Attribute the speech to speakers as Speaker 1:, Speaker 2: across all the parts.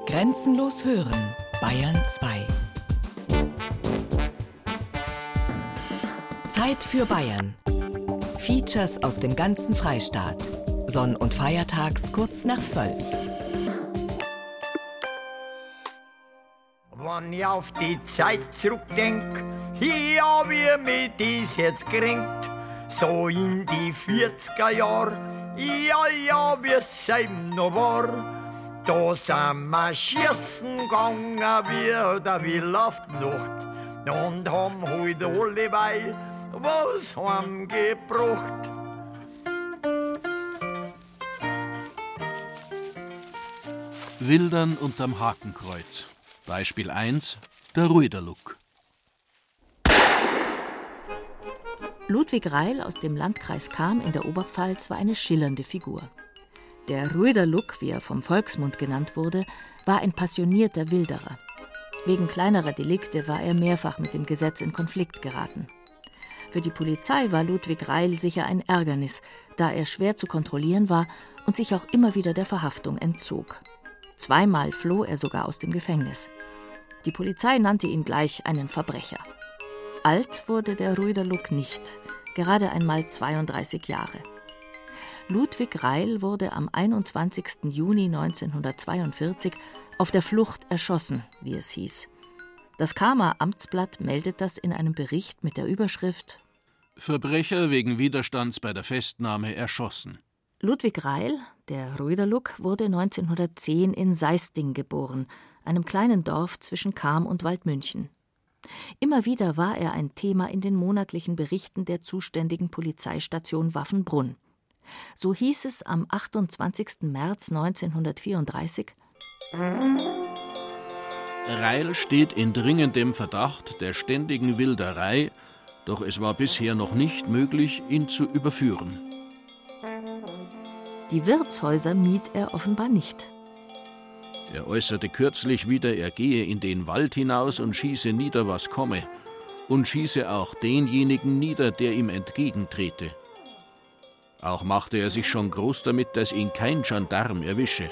Speaker 1: Grenzenlos hören, Bayern 2. Zeit für Bayern. Features aus dem ganzen Freistaat. Sonn- und Feiertags kurz nach 12.
Speaker 2: Wenn ich auf die Zeit zurückdenk, ja, wie mir dies jetzt kränkt, so in die 40er Jahre, ja, ja, es eben noch war, da sind wir schießen gegangen wie der Will auf die Nacht und haben heute alle bei was heimgebracht.
Speaker 3: Wildern unterm Hakenkreuz. Beispiel 1, der Ruiderluck.
Speaker 4: Ludwig Reil aus dem Landkreis Cham in der Oberpfalz war eine schillernde Figur. Der Ruiderluck, wie er vom Volksmund genannt wurde, war ein passionierter Wilderer. Wegen kleinerer Delikte war er mehrfach mit dem Gesetz in Konflikt geraten. Für die Polizei war Ludwig Reil sicher ein Ärgernis, da er schwer zu kontrollieren war und sich auch immer wieder der Verhaftung entzog. Zweimal floh er sogar aus dem Gefängnis. Die Polizei nannte ihn gleich einen Verbrecher. Alt wurde der Ruiderluck nicht, gerade einmal 32 Jahre. Ludwig Reil wurde am 21. Juni 1942 auf der Flucht erschossen, wie es hieß. Das Karmer Amtsblatt meldet das in einem Bericht mit der Überschrift
Speaker 3: Verbrecher wegen Widerstands bei der Festnahme erschossen.
Speaker 4: Ludwig Reil, der Röderluck, wurde 1910 in Seisting geboren, einem kleinen Dorf zwischen Cham und Waldmünchen. Immer wieder war er ein Thema in den monatlichen Berichten der zuständigen Polizeistation Waffenbrunn. So hieß es am 28. März 1934
Speaker 3: Reil steht in dringendem Verdacht der ständigen Wilderei, doch es war bisher noch nicht möglich, ihn zu überführen.
Speaker 4: Die Wirtshäuser mied er offenbar nicht.
Speaker 3: Er äußerte kürzlich wieder, er gehe in den Wald hinaus und schieße nieder, was komme, und schieße auch denjenigen nieder, der ihm entgegentrete. Auch machte er sich schon groß damit, dass ihn kein Gendarm erwische.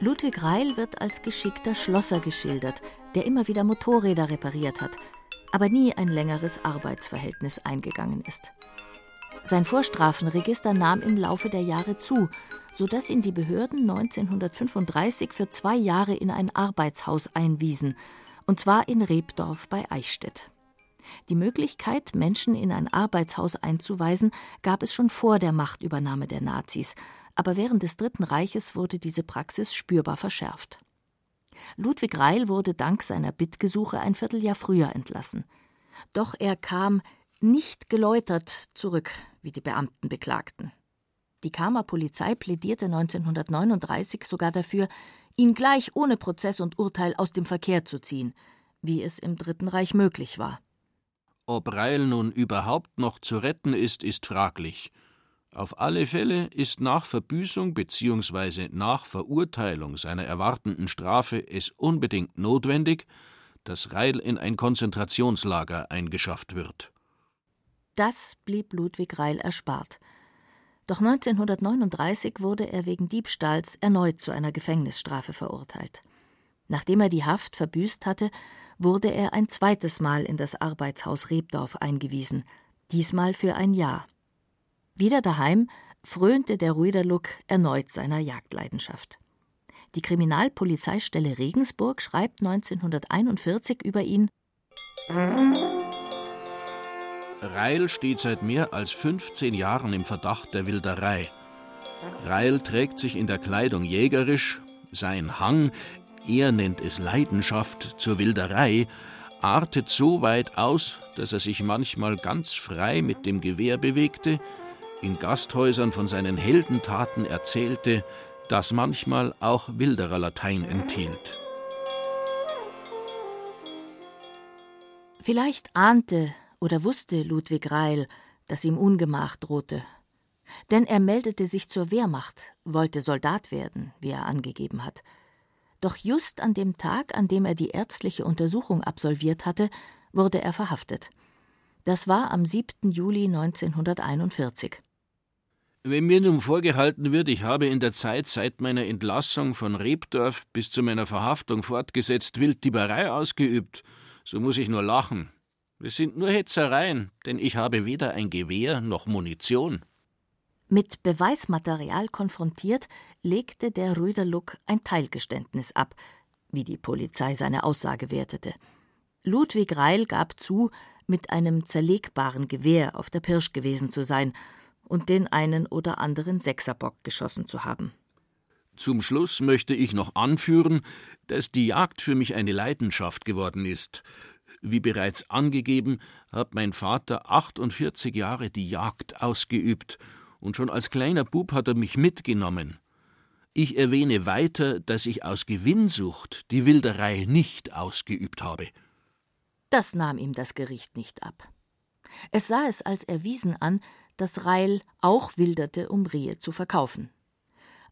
Speaker 4: Ludwig Reil wird als geschickter Schlosser geschildert, der immer wieder Motorräder repariert hat, aber nie ein längeres Arbeitsverhältnis eingegangen ist. Sein Vorstrafenregister nahm im Laufe der Jahre zu, sodass ihn die Behörden 1935 für zwei Jahre in ein Arbeitshaus einwiesen, und zwar in Rebdorf bei Eichstätt. Die Möglichkeit, Menschen in ein Arbeitshaus einzuweisen, gab es schon vor der Machtübernahme der Nazis, aber während des Dritten Reiches wurde diese Praxis spürbar verschärft. Ludwig Reil wurde dank seiner Bittgesuche ein Vierteljahr früher entlassen. Doch er kam nicht geläutert zurück, wie die Beamten beklagten. Die Kamer Polizei plädierte 1939 sogar dafür, ihn gleich ohne Prozess und Urteil aus dem Verkehr zu ziehen, wie es im Dritten Reich möglich war.
Speaker 3: Ob Reil nun überhaupt noch zu retten ist, ist fraglich. Auf alle Fälle ist nach Verbüßung bzw. nach Verurteilung seiner erwartenden Strafe es unbedingt notwendig, dass Reil in ein Konzentrationslager eingeschafft wird.
Speaker 4: Das blieb Ludwig Reil erspart. Doch 1939 wurde er wegen Diebstahls erneut zu einer Gefängnisstrafe verurteilt. Nachdem er die Haft verbüßt hatte, wurde er ein zweites Mal in das Arbeitshaus Rebdorf eingewiesen, diesmal für ein Jahr. Wieder daheim frönte der Ruiderluck erneut seiner Jagdleidenschaft. Die Kriminalpolizeistelle Regensburg schreibt 1941 über ihn
Speaker 3: Reil steht seit mehr als 15 Jahren im Verdacht der Wilderei. Reil trägt sich in der Kleidung jägerisch, sein Hang, er nennt es Leidenschaft zur Wilderei, artet so weit aus, dass er sich manchmal ganz frei mit dem Gewehr bewegte, in Gasthäusern von seinen Heldentaten erzählte, das manchmal auch wilderer Latein enthielt.
Speaker 4: Vielleicht ahnte oder wusste Ludwig Reil, dass ihm Ungemach drohte. Denn er meldete sich zur Wehrmacht, wollte Soldat werden, wie er angegeben hat. Doch just an dem Tag, an dem er die ärztliche Untersuchung absolviert hatte, wurde er verhaftet. Das war am 7. Juli 1941.
Speaker 3: Wenn mir nun vorgehalten wird, ich habe in der Zeit seit meiner Entlassung von Rebdorf bis zu meiner Verhaftung fortgesetzt Wilddieberei ausgeübt, so muss ich nur lachen. Es sind nur Hetzereien, denn ich habe weder ein Gewehr noch Munition.
Speaker 4: Mit Beweismaterial konfrontiert, legte der Rüderluck ein Teilgeständnis ab, wie die Polizei seine Aussage wertete. Ludwig Reil gab zu, mit einem zerlegbaren Gewehr auf der Pirsch gewesen zu sein und den einen oder anderen Sechserbock geschossen zu haben.
Speaker 3: Zum Schluss möchte ich noch anführen, dass die Jagd für mich eine Leidenschaft geworden ist. Wie bereits angegeben, hat mein Vater 48 Jahre die Jagd ausgeübt, und schon als kleiner Bub hat er mich mitgenommen. Ich erwähne weiter, dass ich aus Gewinnsucht die Wilderei nicht ausgeübt habe.
Speaker 4: Das nahm ihm das Gericht nicht ab. Es sah es als erwiesen an, dass Reil auch wilderte, um Rehe zu verkaufen.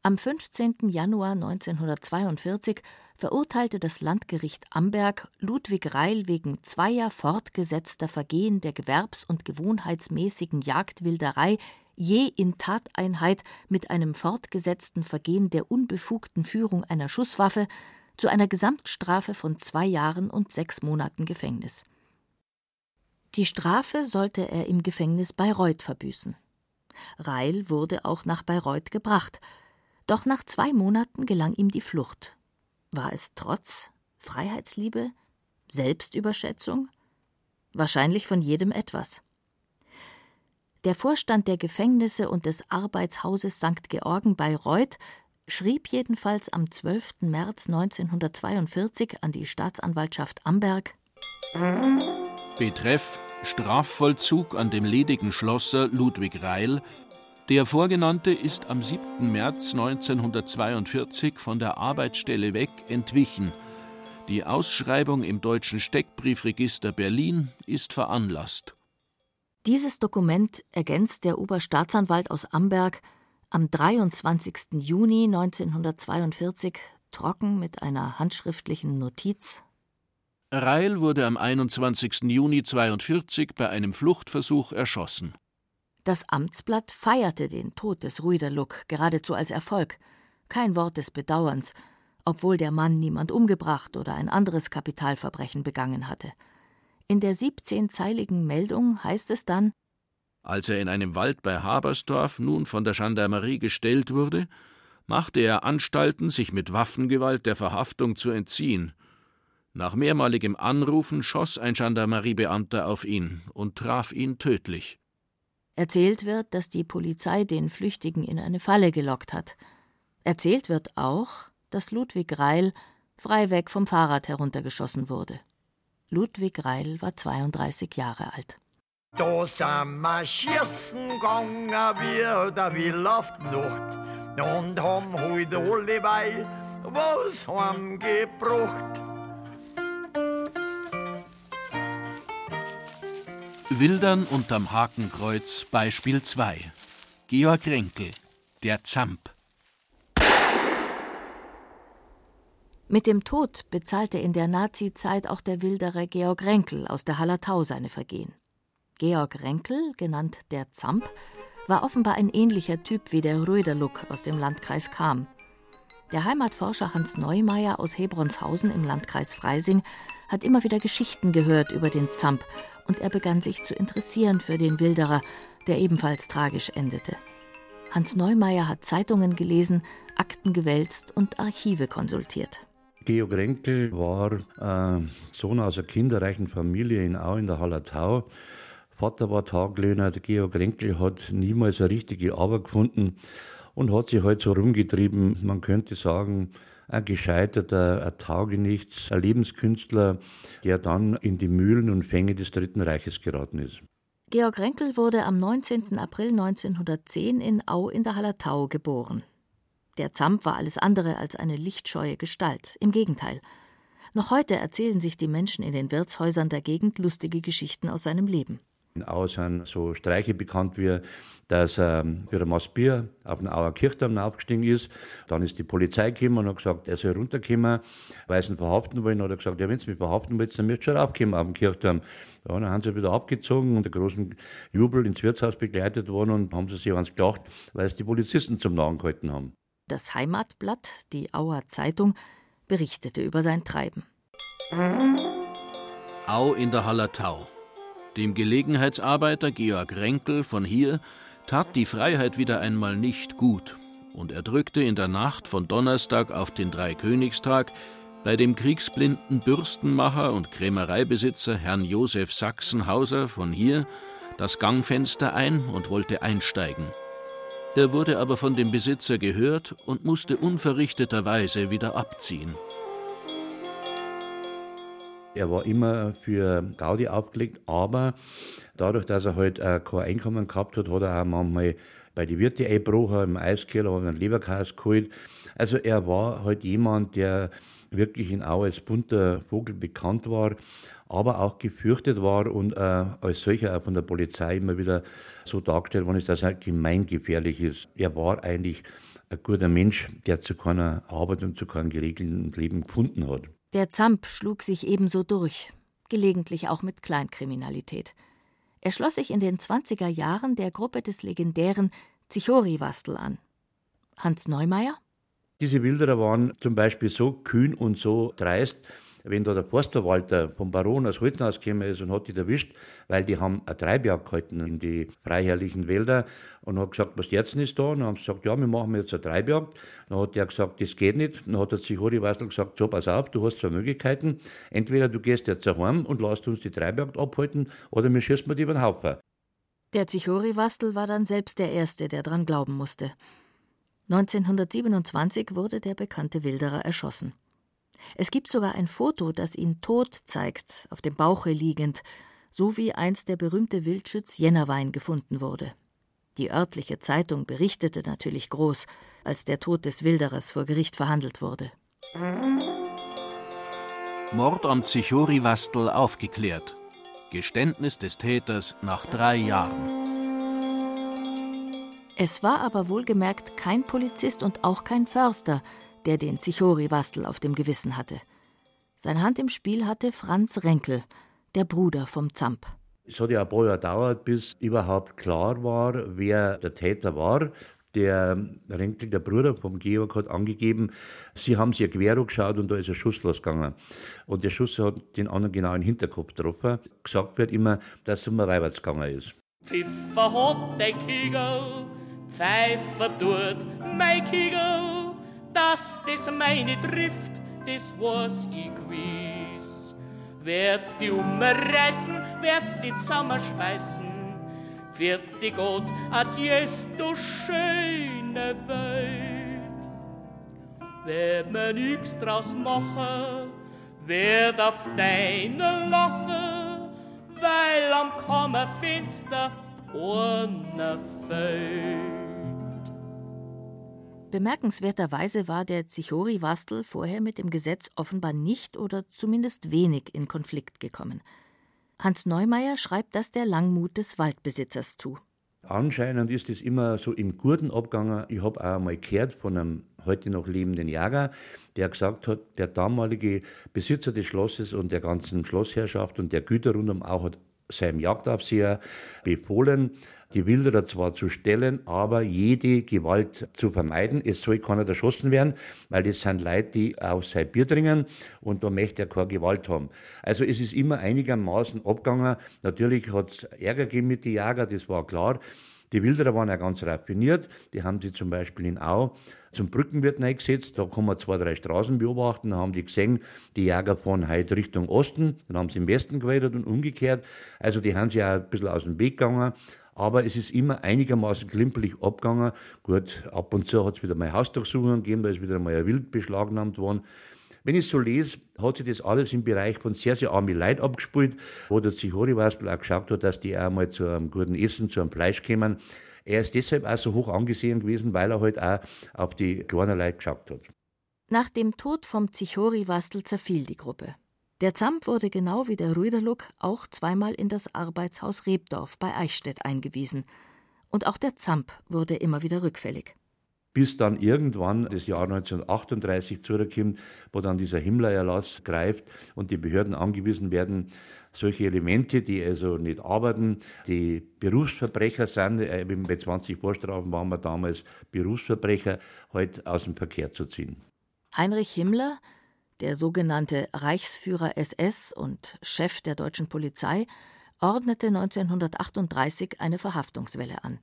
Speaker 4: Am 15. Januar 1942 verurteilte das Landgericht Amberg Ludwig Reil wegen zweier fortgesetzter Vergehen der gewerbs- und gewohnheitsmäßigen Jagdwilderei je in Tateinheit mit einem fortgesetzten Vergehen der unbefugten Führung einer Schusswaffe zu einer Gesamtstrafe von zwei Jahren und sechs Monaten Gefängnis. Die Strafe sollte er im Gefängnis Bayreuth verbüßen. Reil wurde auch nach Bayreuth gebracht, doch nach zwei Monaten gelang ihm die Flucht. War es Trotz, Freiheitsliebe, Selbstüberschätzung? Wahrscheinlich von jedem etwas. Der Vorstand der Gefängnisse und des Arbeitshauses St. Georgen Bayreuth schrieb jedenfalls am 12. März 1942 an die Staatsanwaltschaft Amberg
Speaker 3: Betreff Strafvollzug an dem ledigen Schlosser Ludwig Reil. Der Vorgenannte ist am 7. März 1942 von der Arbeitsstelle weg entwichen. Die Ausschreibung im Deutschen Steckbriefregister Berlin ist veranlasst.
Speaker 4: Dieses Dokument ergänzt der Oberstaatsanwalt aus Amberg am 23. Juni 1942 trocken mit einer handschriftlichen Notiz.
Speaker 3: Reil wurde am 21. Juni 1942 bei einem Fluchtversuch erschossen.
Speaker 4: Das Amtsblatt feierte den Tod des Ruiderluck geradezu als Erfolg. Kein Wort des Bedauerns, obwohl der Mann niemand umgebracht oder ein anderes Kapitalverbrechen begangen hatte. In der 17-zeiligen Meldung heißt es dann:
Speaker 3: Als er in einem Wald bei Habersdorf nun von der Gendarmerie gestellt wurde, machte er Anstalten, sich mit Waffengewalt der Verhaftung zu entziehen. Nach mehrmaligem Anrufen schoss ein Gendarmeriebeamter auf ihn und traf ihn tödlich.
Speaker 4: Erzählt wird, dass die Polizei den Flüchtigen in eine Falle gelockt hat. Erzählt wird auch, dass Ludwig Reil freiweg vom Fahrrad heruntergeschossen wurde. Ludwig Reil war 32 Jahre alt.
Speaker 2: Da sind wir schießen gegangen wie der Will auf die Nacht und haben halt alle bei was heimgebracht.
Speaker 3: Wildern unterm Hakenkreuz Beispiel 2 Georg Renkel Der Zamp
Speaker 4: Mit dem Tod bezahlte in der Nazizeit auch der Wilderer Georg Renkel aus der Hallertau seine Vergehen. Georg Renkel, genannt der Zamp, war offenbar ein ähnlicher Typ wie der Röderluck aus dem Landkreis Cham. Der Heimatforscher Hans Neumeier aus Hebronshausen im Landkreis Freising hat immer wieder Geschichten gehört über den Zamp und er begann sich zu interessieren für den Wilderer, der ebenfalls tragisch endete. Hans Neumeier hat Zeitungen gelesen, Akten gewälzt und Archive konsultiert.
Speaker 5: Georg Renkel war äh, Sohn aus einer kinderreichen Familie in Au in der Hallertau. Vater war Taglöhner. Der Georg Renkel hat niemals eine richtige Arbeit gefunden und hat sich halt so rumgetrieben. Man könnte sagen, ein gescheiterter, ein Taugenichts, ein Lebenskünstler, der dann in die Mühlen und Fänge des Dritten Reiches geraten ist.
Speaker 4: Georg Renkel wurde am 19. April 1910 in Au in der Hallertau geboren. Der Zamp war alles andere als eine lichtscheue Gestalt. Im Gegenteil. Noch heute erzählen sich die Menschen in den Wirtshäusern der Gegend lustige Geschichten aus seinem Leben.
Speaker 5: In Au sind so Streiche bekannt wie dass ähm, für ein Maß Bier auf den Auer Kirchturm aufgestiegen ist. Dann ist die Polizei gekommen und hat gesagt, er soll runterkommen, weil sie ihn verhaften wollen. Hat er gesagt, ja, wenn sie mich verhaften wollt, dann müsst ihr schon raufkommen auf den Kirchturm. Ja, dann haben sie wieder abgezogen und der großen Jubel ins Wirtshaus begleitet worden und haben sie sich eins gedacht, weil es die Polizisten zum Nahen gehalten haben.
Speaker 4: Das Heimatblatt, die Auer Zeitung, berichtete über sein Treiben.
Speaker 3: Au in der Hallertau. Dem Gelegenheitsarbeiter Georg Renkel von hier tat die Freiheit wieder einmal nicht gut, und er drückte in der Nacht von Donnerstag auf den Dreikönigstag bei dem kriegsblinden Bürstenmacher und Krämereibesitzer Herrn Josef Sachsenhauser von hier das Gangfenster ein und wollte einsteigen. Er wurde aber von dem Besitzer gehört und musste unverrichteterweise wieder abziehen.
Speaker 5: Er war immer für Gaudi aufgelegt, aber dadurch, dass er halt äh, kein Einkommen gehabt hat, hat er auch manchmal bei den Wirte eingebrochen, im Eiskeller, hat einen Leberkas geholt. Also er war halt jemand, der wirklich in Au als bunter Vogel bekannt war, aber auch gefürchtet war und äh, als solcher auch von der Polizei immer wieder so dargestellt worden ist, dass er gemeingefährlich ist. Er war eigentlich ein guter Mensch, der zu keiner Arbeit und zu keinem geregelten Leben gefunden hat.
Speaker 4: Der Zamp schlug sich ebenso durch, gelegentlich auch mit Kleinkriminalität. Er schloss sich in den 20er Jahren der Gruppe des legendären Zichori-Wastel an. Hans Neumeier?
Speaker 5: Diese Wilderer waren zum Beispiel so kühn und so dreist, wenn da der Forstverwalter vom Baron aus Holten ausgekommen ist und hat die erwischt, weil die haben eine Treibjagd gehalten in die freiherrlichen Wälder und hat gesagt, was jetzt ist da? Und dann haben sie gesagt, ja, wir machen jetzt eine Treibjagd. Dann hat der gesagt, das geht nicht. Dann hat der Zichori Wassel gesagt, so, pass auf, du hast zwei Möglichkeiten. Entweder du gehst jetzt heim und lässt uns die Treibjagd abhalten oder wir schießen dir über den Haufen.
Speaker 4: Der Zichori-Wastel war dann selbst der Erste, der dran glauben musste. 1927 wurde der bekannte Wilderer erschossen. Es gibt sogar ein Foto, das ihn tot zeigt, auf dem Bauche liegend, so wie einst der berühmte Wildschütz Jennerwein gefunden wurde. Die örtliche Zeitung berichtete natürlich groß, als der Tod des Wilderers vor Gericht verhandelt wurde.
Speaker 3: Mord am Zichori-Wastel aufgeklärt. Geständnis des Täters nach drei Jahren.
Speaker 4: Es war aber wohlgemerkt kein Polizist und auch kein Förster, der den Zichori-Wastel auf dem Gewissen hatte. Seine Hand im Spiel hatte Franz Renkel, der Bruder vom Zamp.
Speaker 5: Es hat ja ein paar Jahre gedauert, bis überhaupt klar war, wer der Täter war. Der Renkel, der Bruder vom Georg, hat angegeben, sie haben sich quer geschaut und da ist ein Schuss losgegangen. Und der Schuss hat den anderen genau in den Hinterkopf getroffen. Gesagt wird immer, dass es um ein gegangen ist.
Speaker 6: Pfiffer hat der Kegel, Pfeifer tut mein Kegel dass das meine trifft, das was ich gewiss. Werd's die umreißen, werd's die zusammenschmeißen, vierte Gott, adies, du schöne Welt. Werd mir nix draus machen, werd auf deine lachen, weil am Kammerfenster ohne fällt.
Speaker 4: Bemerkenswerterweise war der Zichori-Wastel vorher mit dem Gesetz offenbar nicht oder zumindest wenig in Konflikt gekommen. Hans Neumeier schreibt das der Langmut des Waldbesitzers zu.
Speaker 5: Anscheinend ist es immer so im Guten abgegangen. Ich habe auch einmal gehört von einem heute noch lebenden Jäger, der gesagt hat, der damalige Besitzer des Schlosses und der ganzen Schlossherrschaft und der Güter rundum auch hat seinem Jagdaufseher befohlen, die Wilderer zwar zu stellen, aber jede Gewalt zu vermeiden. Es soll keiner erschossen werden, weil das sind Leute, die aus Bier trinken und da möchte er keine Gewalt haben. Also es ist immer einigermaßen abgegangen. Natürlich hat es Ärger gegeben mit den Jägern, das war klar. Die Wilderer waren ja ganz raffiniert. Die haben sie zum Beispiel in Au zum Brückenwirt eingesetzt. Da kann man zwei, drei Straßen beobachten. Da haben die gesehen, die Jäger fahren heute Richtung Osten. Dann haben sie im Westen geweitet und umgekehrt. Also die haben sich auch ein bisschen aus dem Weg gegangen aber es ist immer einigermaßen klimpelig abgegangen. Gut, ab und zu hat es wieder mal Hausdurchsuchungen gegeben, da ist wieder mal ein Wild beschlagnahmt worden. Wenn ich so lese, hat sich das alles im Bereich von sehr, sehr armen Leid abgespielt, wo der Zichori-Wastel auch geschaut hat, dass die auch mal zu einem guten Essen, zu einem Fleisch kommen. Er ist deshalb auch so hoch angesehen gewesen, weil er halt auch auf die kleinen Leute geschaut hat.
Speaker 4: Nach dem Tod vom Zichori-Wastel zerfiel die Gruppe. Der Zamp wurde genau wie der Rüderluck auch zweimal in das Arbeitshaus Rebdorf bei Eichstätt eingewiesen. Und auch der Zamp wurde immer wieder rückfällig.
Speaker 5: Bis dann irgendwann das Jahr 1938 zurückkommt, wo dann dieser Himmler-Erlass greift und die Behörden angewiesen werden, solche Elemente, die also nicht arbeiten, die Berufsverbrecher sind, äh, bei 20 Vorstrafen waren wir damals Berufsverbrecher, heute aus dem Verkehr zu ziehen.
Speaker 4: Heinrich Himmler der sogenannte Reichsführer SS und Chef der deutschen Polizei ordnete 1938 eine Verhaftungswelle an.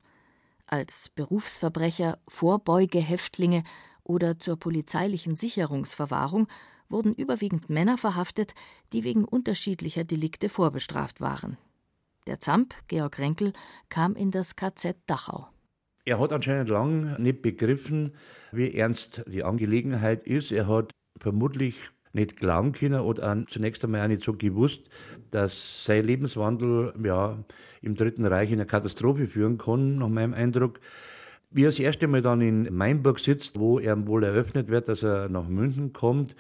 Speaker 4: Als Berufsverbrecher, Vorbeugehäftlinge oder zur polizeilichen Sicherungsverwahrung wurden überwiegend Männer verhaftet, die wegen unterschiedlicher Delikte vorbestraft waren. Der Zamp, Georg Renkel, kam in das KZ Dachau.
Speaker 5: Er hat anscheinend lang nicht begriffen, wie ernst die Angelegenheit ist. Er hat vermutlich nicht glauben können oder auch zunächst einmal auch nicht so gewusst, dass sein Lebenswandel ja, im Dritten Reich in eine Katastrophe führen kann, nach meinem Eindruck. Wie er das erste Mal dann in Mainburg sitzt, wo er wohl eröffnet wird, dass er nach München kommt,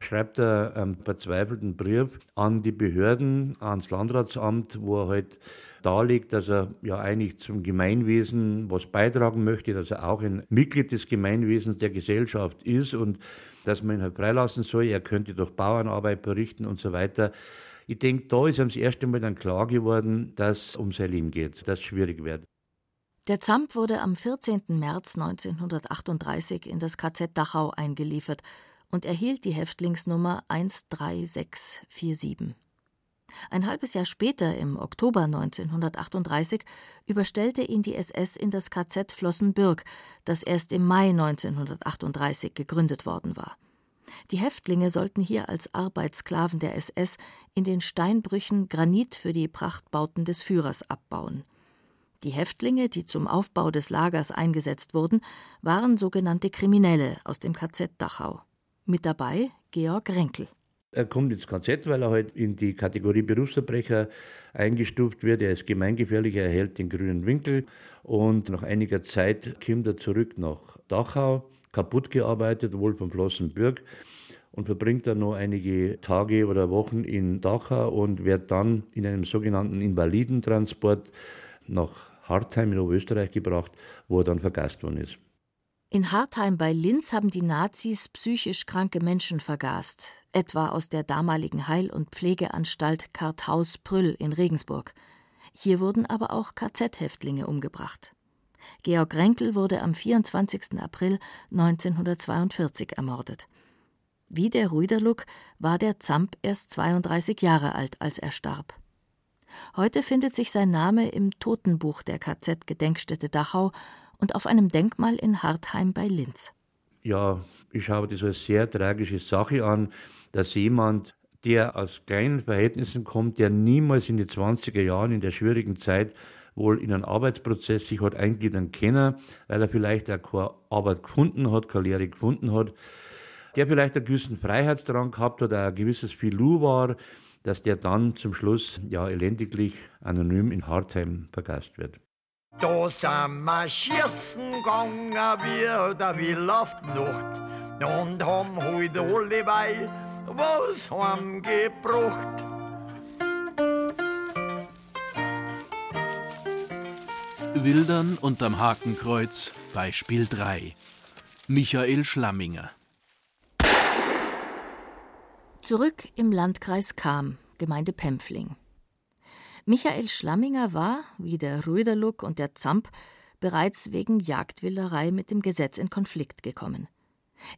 Speaker 5: schreibt er einen verzweifelten Brief an die Behörden, ans Landratsamt, wo er halt darlegt, dass er ja eigentlich zum Gemeinwesen was beitragen möchte, dass er auch ein Mitglied des Gemeinwesens der Gesellschaft ist und dass man ihn halt freilassen soll. Er könnte durch Bauernarbeit berichten und so weiter. Ich denke, da ist ihm das erste Mal dann klar geworden, dass es um sein Leben geht, dass es schwierig wird.
Speaker 4: Der Zamp wurde am 14. März 1938 in das KZ Dachau eingeliefert und erhielt die Häftlingsnummer 13647. Ein halbes Jahr später, im Oktober 1938, überstellte ihn die SS in das KZ Flossenbürg, das erst im Mai 1938 gegründet worden war. Die Häftlinge sollten hier als Arbeitssklaven der SS in den Steinbrüchen Granit für die Prachtbauten des Führers abbauen. Die Häftlinge, die zum Aufbau des Lagers eingesetzt wurden, waren sogenannte Kriminelle aus dem KZ Dachau. Mit dabei Georg Renkel.
Speaker 5: Er kommt ins KZ, weil er halt in die Kategorie Berufsverbrecher eingestuft wird. Er ist gemeingefährlich, er erhält den grünen Winkel und nach einiger Zeit kommt er zurück nach Dachau, kaputt gearbeitet, wohl von Flossenbürg und verbringt dann noch einige Tage oder Wochen in Dachau und wird dann in einem sogenannten Invalidentransport nach Hartheim in Oberösterreich gebracht, wo er dann vergast worden ist.
Speaker 4: In Hartheim bei Linz haben die Nazis psychisch kranke Menschen vergast, etwa aus der damaligen Heil- und Pflegeanstalt Karthaus-Prüll in Regensburg. Hier wurden aber auch KZ-Häftlinge umgebracht. Georg Renkel wurde am 24. April 1942 ermordet. Wie der Ruiderluck war der Zamp erst 32 Jahre alt, als er starb. Heute findet sich sein Name im Totenbuch der KZ-Gedenkstätte Dachau und auf einem Denkmal in Hartheim bei Linz.
Speaker 5: Ja, ich schaue das als sehr tragische Sache an, dass jemand, der aus kleinen Verhältnissen kommt, der niemals in die 20er Jahren in der schwierigen Zeit wohl in einen Arbeitsprozess sich hat eingliedern können, weil er vielleicht auch keine Arbeit gefunden hat, keine Lehre gefunden hat, der vielleicht einen gewissen Freiheitsdrang gehabt hat, ein gewisses Filou war, dass der dann zum Schluss ja elendiglich anonym in Hartheim vergast wird.
Speaker 2: Da sind wir schießen gegangen wie der Will auf die Nacht und haben heute alle bei was heimgebracht.
Speaker 3: Wildern unterm Hakenkreuz, Beispiel 3. Michael Schlamminger.
Speaker 4: Zurück im Landkreis Cham, Gemeinde Pempfling. Michael Schlamminger war, wie der Röderluck und der Zamp, bereits wegen Jagdwilderei mit dem Gesetz in Konflikt gekommen.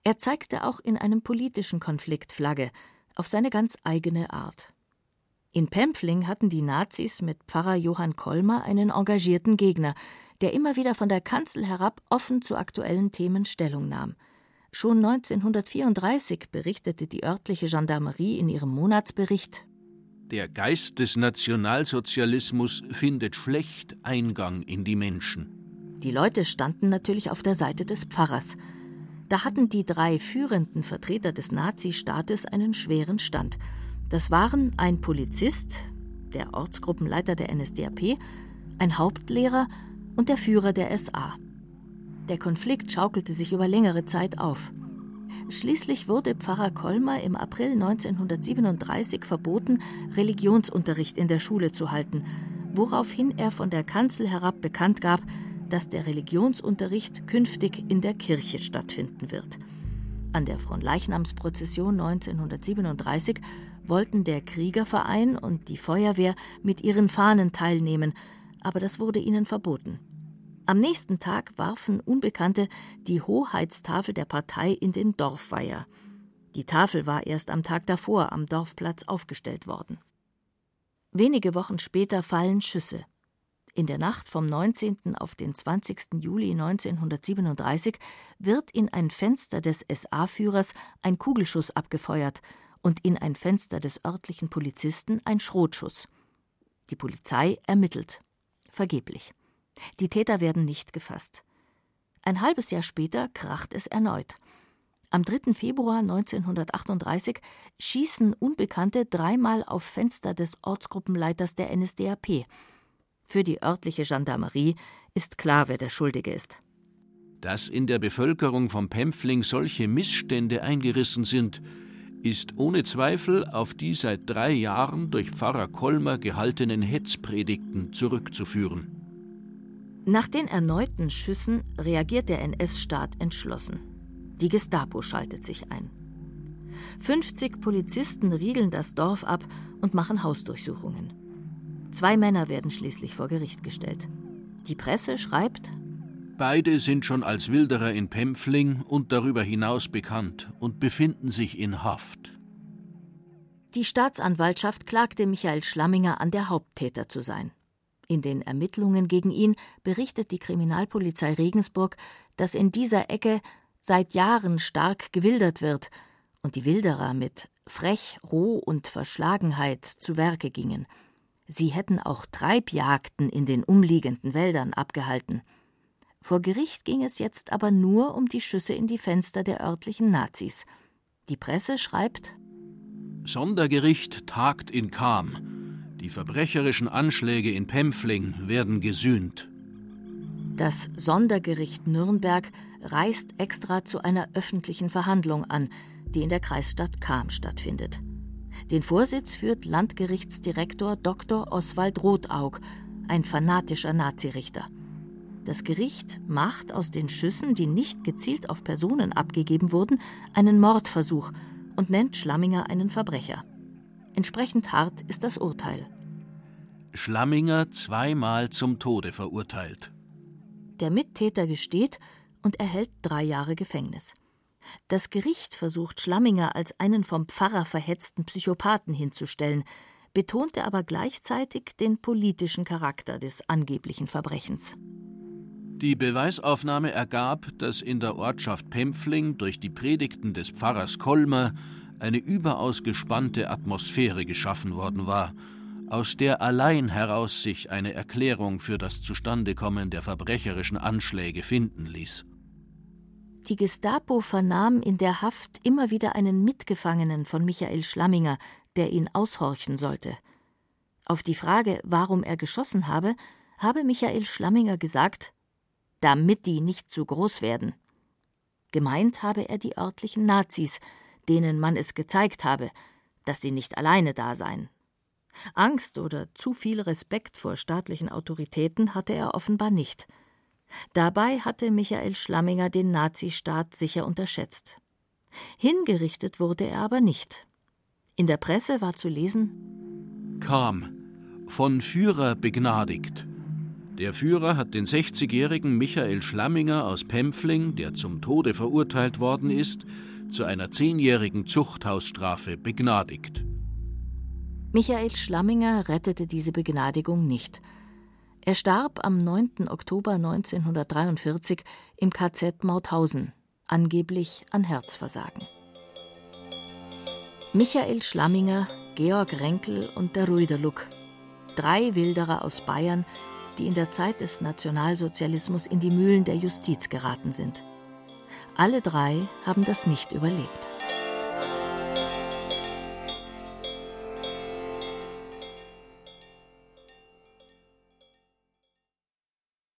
Speaker 4: Er zeigte auch in einem politischen Konflikt Flagge, auf seine ganz eigene Art. In Pempfling hatten die Nazis mit Pfarrer Johann Kolmer einen engagierten Gegner, der immer wieder von der Kanzel herab offen zu aktuellen Themen Stellung nahm. Schon 1934 berichtete die örtliche Gendarmerie in ihrem Monatsbericht
Speaker 3: der Geist des Nationalsozialismus findet schlecht Eingang in die Menschen.
Speaker 4: Die Leute standen natürlich auf der Seite des Pfarrers. Da hatten die drei führenden Vertreter des Nazistaates einen schweren Stand. Das waren ein Polizist, der Ortsgruppenleiter der NSDAP, ein Hauptlehrer und der Führer der SA. Der Konflikt schaukelte sich über längere Zeit auf. Schließlich wurde Pfarrer Kolmer im April 1937 verboten, Religionsunterricht in der Schule zu halten, woraufhin er von der Kanzel herab bekannt gab, dass der Religionsunterricht künftig in der Kirche stattfinden wird. An der Fronleichnamsprozession 1937 wollten der Kriegerverein und die Feuerwehr mit ihren Fahnen teilnehmen, aber das wurde ihnen verboten. Am nächsten Tag warfen Unbekannte die Hoheitstafel der Partei in den Dorfweiher. Die Tafel war erst am Tag davor am Dorfplatz aufgestellt worden. Wenige Wochen später fallen Schüsse. In der Nacht vom 19. auf den 20. Juli 1937 wird in ein Fenster des SA-Führers ein Kugelschuss abgefeuert und in ein Fenster des örtlichen Polizisten ein Schrotschuss. Die Polizei ermittelt. Vergeblich. Die Täter werden nicht gefasst. Ein halbes Jahr später kracht es erneut. Am 3. Februar 1938 schießen Unbekannte dreimal auf Fenster des Ortsgruppenleiters der NSDAP. Für die örtliche Gendarmerie ist klar, wer der Schuldige ist.
Speaker 3: Dass in der Bevölkerung vom Pempfling solche Missstände eingerissen sind, ist ohne Zweifel auf die seit drei Jahren durch Pfarrer Kolmer gehaltenen Hetzpredigten zurückzuführen.
Speaker 4: Nach den erneuten Schüssen reagiert der NS-Staat entschlossen. Die Gestapo schaltet sich ein. 50 Polizisten riegeln das Dorf ab und machen Hausdurchsuchungen. Zwei Männer werden schließlich vor Gericht gestellt. Die Presse schreibt,
Speaker 3: Beide sind schon als Wilderer in Pempfling und darüber hinaus bekannt und befinden sich in Haft.
Speaker 4: Die Staatsanwaltschaft klagte Michael Schlamminger an, der Haupttäter zu sein. In den Ermittlungen gegen ihn berichtet die Kriminalpolizei Regensburg, dass in dieser Ecke seit Jahren stark gewildert wird und die Wilderer mit Frech, Roh und Verschlagenheit zu Werke gingen. Sie hätten auch Treibjagden in den umliegenden Wäldern abgehalten. Vor Gericht ging es jetzt aber nur um die Schüsse in die Fenster der örtlichen Nazis. Die Presse schreibt
Speaker 3: Sondergericht tagt in Kam. Die verbrecherischen Anschläge in Pempfling werden gesühnt.
Speaker 4: Das Sondergericht Nürnberg reist extra zu einer öffentlichen Verhandlung an, die in der Kreisstadt Kam stattfindet. Den Vorsitz führt Landgerichtsdirektor Dr. Oswald Rotaug, ein fanatischer Nazirichter. Das Gericht macht aus den Schüssen, die nicht gezielt auf Personen abgegeben wurden, einen Mordversuch und nennt Schlamminger einen Verbrecher. Entsprechend hart ist das Urteil.
Speaker 3: Schlamminger zweimal zum Tode verurteilt.
Speaker 4: Der Mittäter gesteht und erhält drei Jahre Gefängnis. Das Gericht versucht Schlamminger als einen vom Pfarrer verhetzten Psychopathen hinzustellen, betonte aber gleichzeitig den politischen Charakter des angeblichen Verbrechens.
Speaker 3: Die Beweisaufnahme ergab, dass in der Ortschaft Pempfling durch die Predigten des Pfarrers Kolmer eine überaus gespannte Atmosphäre geschaffen worden war, aus der allein heraus sich eine Erklärung für das Zustandekommen der verbrecherischen Anschläge finden ließ.
Speaker 4: Die Gestapo vernahm in der Haft immer wieder einen Mitgefangenen von Michael Schlamminger, der ihn aushorchen sollte. Auf die Frage, warum er geschossen habe, habe Michael Schlamminger gesagt, damit die nicht zu groß werden. Gemeint habe er die örtlichen Nazis, denen man es gezeigt habe, dass sie nicht alleine da seien. Angst oder zu viel Respekt vor staatlichen Autoritäten hatte er offenbar nicht. Dabei hatte Michael Schlamminger den Nazistaat sicher unterschätzt. Hingerichtet wurde er aber nicht. In der Presse war zu lesen:
Speaker 3: Kam, von Führer begnadigt. Der Führer hat den 60-jährigen Michael Schlamminger aus Pempfling, der zum Tode verurteilt worden ist, zu einer zehnjährigen Zuchthausstrafe begnadigt.
Speaker 4: Michael Schlamminger rettete diese Begnadigung nicht. Er starb am 9. Oktober 1943 im KZ Mauthausen, angeblich an Herzversagen. Michael Schlamminger, Georg Renkel und der Ruiderluck. Drei Wilderer aus Bayern, die in der Zeit des Nationalsozialismus in die Mühlen der Justiz geraten sind. Alle drei haben das nicht überlebt.